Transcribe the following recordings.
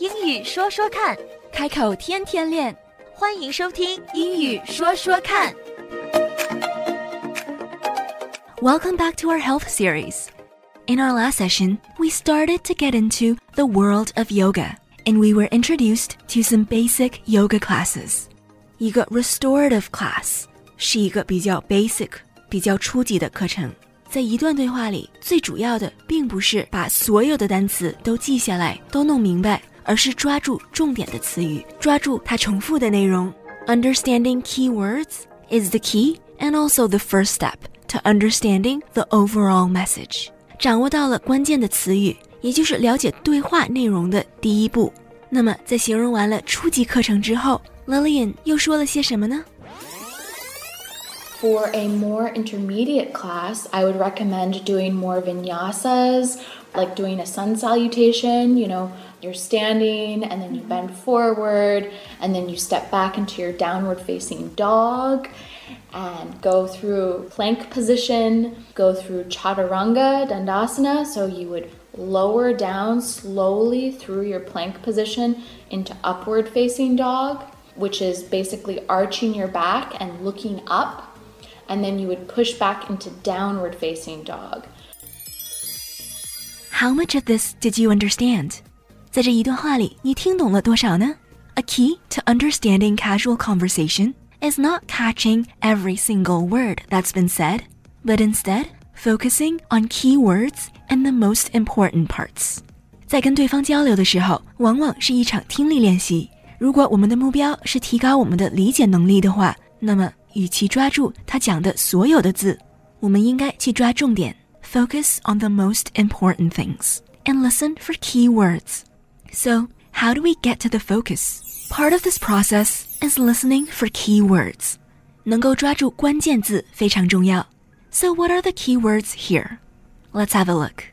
英语说说看，开口天天练。欢迎收听《英语说说看》。 Welcome back to our health series. In our last session, we started to get into the world of yoga, and we were introduced to some basic yoga classes. 一个 restorative class 是一个比较 basic、比较初级的课程。在一段对话里，最主要的并不是把所有的单词都记下来、都弄明白， 而是抓住重点的词语，抓住它重复的内容。Understanding key words is the key and also the first step to understanding the overall message. 掌握到了关键的词语，也就是了解对话内容的第一步。那么，在形容完了初级课程之后，Lillian 又说了些什么呢？ For a more intermediate class, I would recommend doing more vinyasas, like doing a sun salutation. You know, you're standing and then you bend forward and then you step back into your downward facing dog and go through plank position, go through chaturanga dandasana. So you would lower down slowly through your plank position into upward facing dog, which is basically arching your back and looking up and then you would push back into downward facing dog. How much of this did you understand? 在这一段话里，你听懂了多少呢？A key to understanding casual conversation is not catching every single word that's been said, but instead focusing on key words and the most important parts. 在跟对方交流的时候，往往是一场听力练习。如果我们的目标是提高我们的理解能力的话，那么与其抓住他讲的所有的字，我们应该去抓重点，focus on the most important things and listen for key words. So, how do we get to the focus? Part of this process is listening for key words. 能够抓住关键字非常重要。So, what are the key words here? Let's have a look.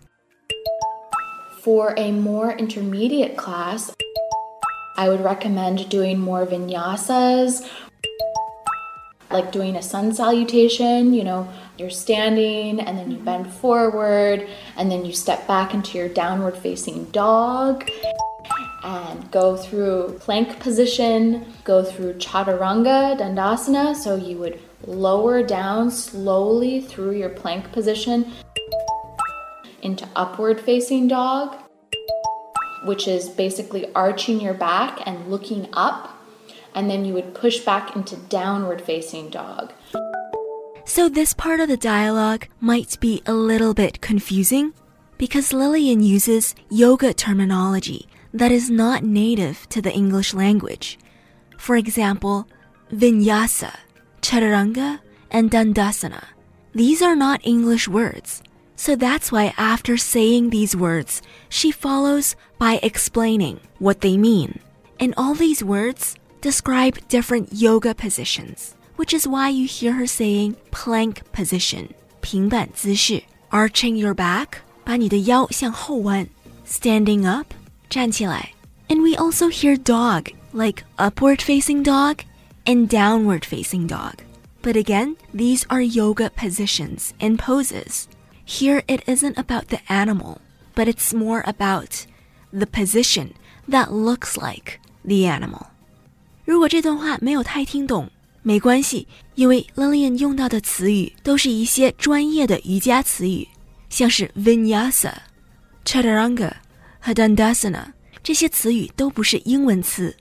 For a more intermediate class, I would recommend doing more vinyasas, like doing a sun salutation. You know, you're standing and then you bend forward and then you step back into your downward facing dog and go through plank position, go through chaturanga dandasana. So you would lower down slowly through your plank position into upward facing dog, which is basically arching your back and looking up. And then you would push back into downward facing dog. So, this part of the dialogue might be a little bit confusing because Lillian uses yoga terminology that is not native to the English language. For example, vinyasa, chaturanga, and dandasana. These are not English words. So that's why after saying these words, she follows by explaining what they mean. And all these words describe different yoga positions, which is why you hear her saying plank position, 平板姿势, arching your back, 把你的腰向后弯, standing up, 站起来. And we also hear dog, like upward facing dog and downward facing dog. But again, these are yoga positions and poses. Here it isn't about the animal, but it's more about the position that looks like the animal. 如果这段话没有太听懂，没关系，因为 Lillian 用到的词语都是一些专业的瑜伽词语，像是 Vinyasa、Chaturanga 和 Dandasana 这些词语都不是英文词，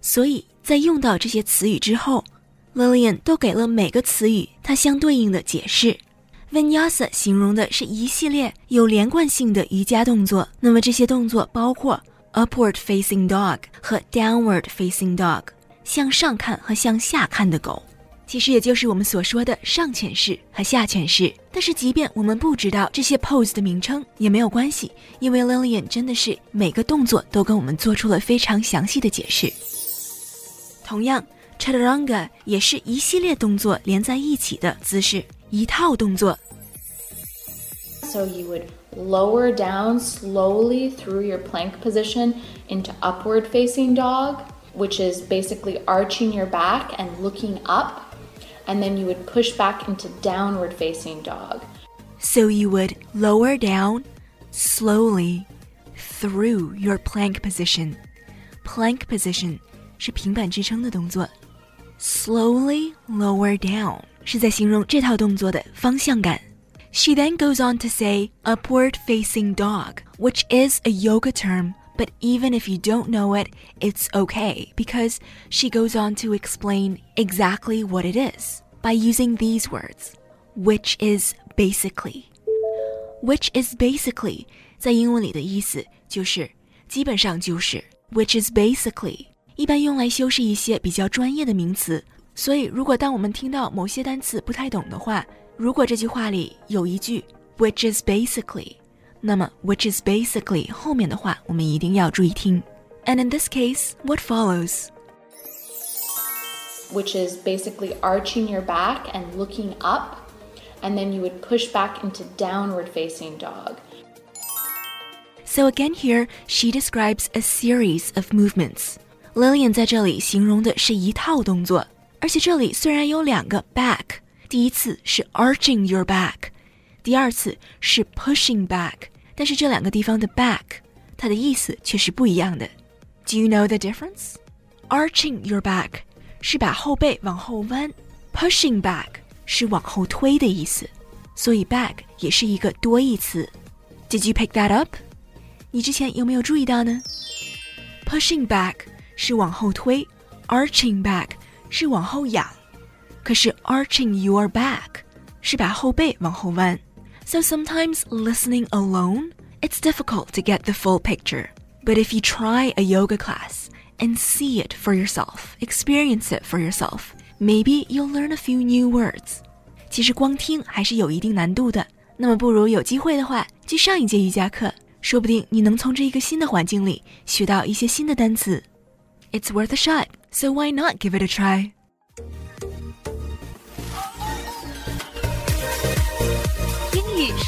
所以在用到这些词语之后，Lillian 都给了每个词语它相对应的解释。Vinyasa 形容的是一系列有连贯性的瑜伽动作，那么这些动作包括 upward facing dog 和 downward facing dog，向上看和向下看的狗，其实也就是我们所说的上犬式和下犬式。但是即便我们不知道这些 pose 的名称也没有关系，因为 Lillian 真的是每个动作都跟我们做出了非常详细的解释。同样，Chaturanga 也是一系列动作连在一起的姿势。一套动作。So you would lower down slowly through your plank position into upward facing dog, which is basically arching your back and looking up. And then you would push back into downward facing dog. So you would lower down slowly through your plank position plank position，是平板支撑的动作。Slowly lower down 是在形容这套动作的方向感。She then goes on to say upward facing dog, which is a yoga term, but even if you don't know it, it's okay because she goes on to explain exactly what it is by using these words, which is basically. Which is basically 在英文里的意思就是基本上就是 which is basically 一般用来修饰一些比较专业的名词。所以，如果当我们听到某些单词不太懂的话，如果这句话里有一句 which is basically， 那么 which is basically 后面的话我们一定要注意听。And in this case, what follows? Which is basically arching your back and looking up, and then you would push back into downward facing dog. So again here, she describes a series of movements. Lillian 在这里形容的是一套动作，而且这里虽然有两个 back，第一次是 arching your back， 第二次是 pushing back，但是这两个地方的 back，它的意思却是不一样的。Do you know the difference? Arching your back 是把后背往后弯，pushing back 是往后推的意思，所以 back 也是一个多义词。Did you pick that up? 你之前有没有注意到呢？Pushing back 是往后推，arching back 是往后仰，可是 arching your back 是把后背往后弯。 So sometimes listening alone, it's difficult to get the full picture. But if you try a yoga class and see it for yourself, experience it for yourself, maybe you'll learn a few new words. 其实光听还是有一定难度的，那么不如有机会的话，去上一节瑜伽课，说不定你能从这一个新的环境里学到一些新的单词。It's worth a shot, so why not give it a try?